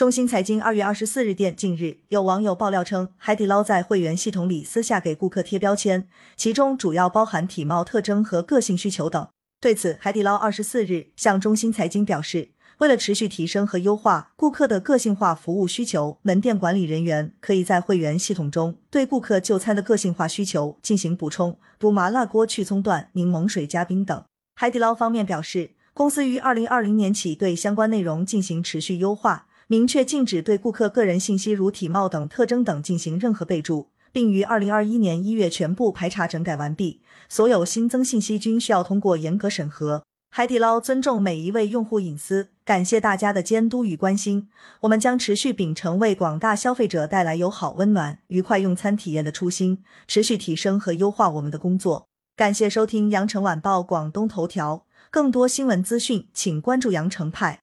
中新财经二月二十四日电，近日有网友爆料称，海底捞在会员系统里私下给顾客贴标签，其中主要包含体貌特征和个性需求等。对此，海底捞二十四日向中新财经表示，为了持续提升和优化顾客的个性化服务需求，门店管理人员可以在会员系统中对顾客就餐的个性化需求进行补充，如麻辣锅去葱段、柠檬水加冰等。海底捞方面表示，公司于二零二零年起对相关内容进行持续优化。明确禁止对顾客个人信息如体貌等特征等进行任何备注，并于二零二一年一月全部排查整改完毕。所有新增信息均需要通过严格审核。海底捞尊重每一位用户隐私，感谢大家的监督与关心。我们将持续秉承为广大消费者带来友好、温暖、愉快用餐体验的初心，持续提升和优化我们的工作。感谢收听羊城晚报广东头条，更多新闻资讯，请关注羊城派。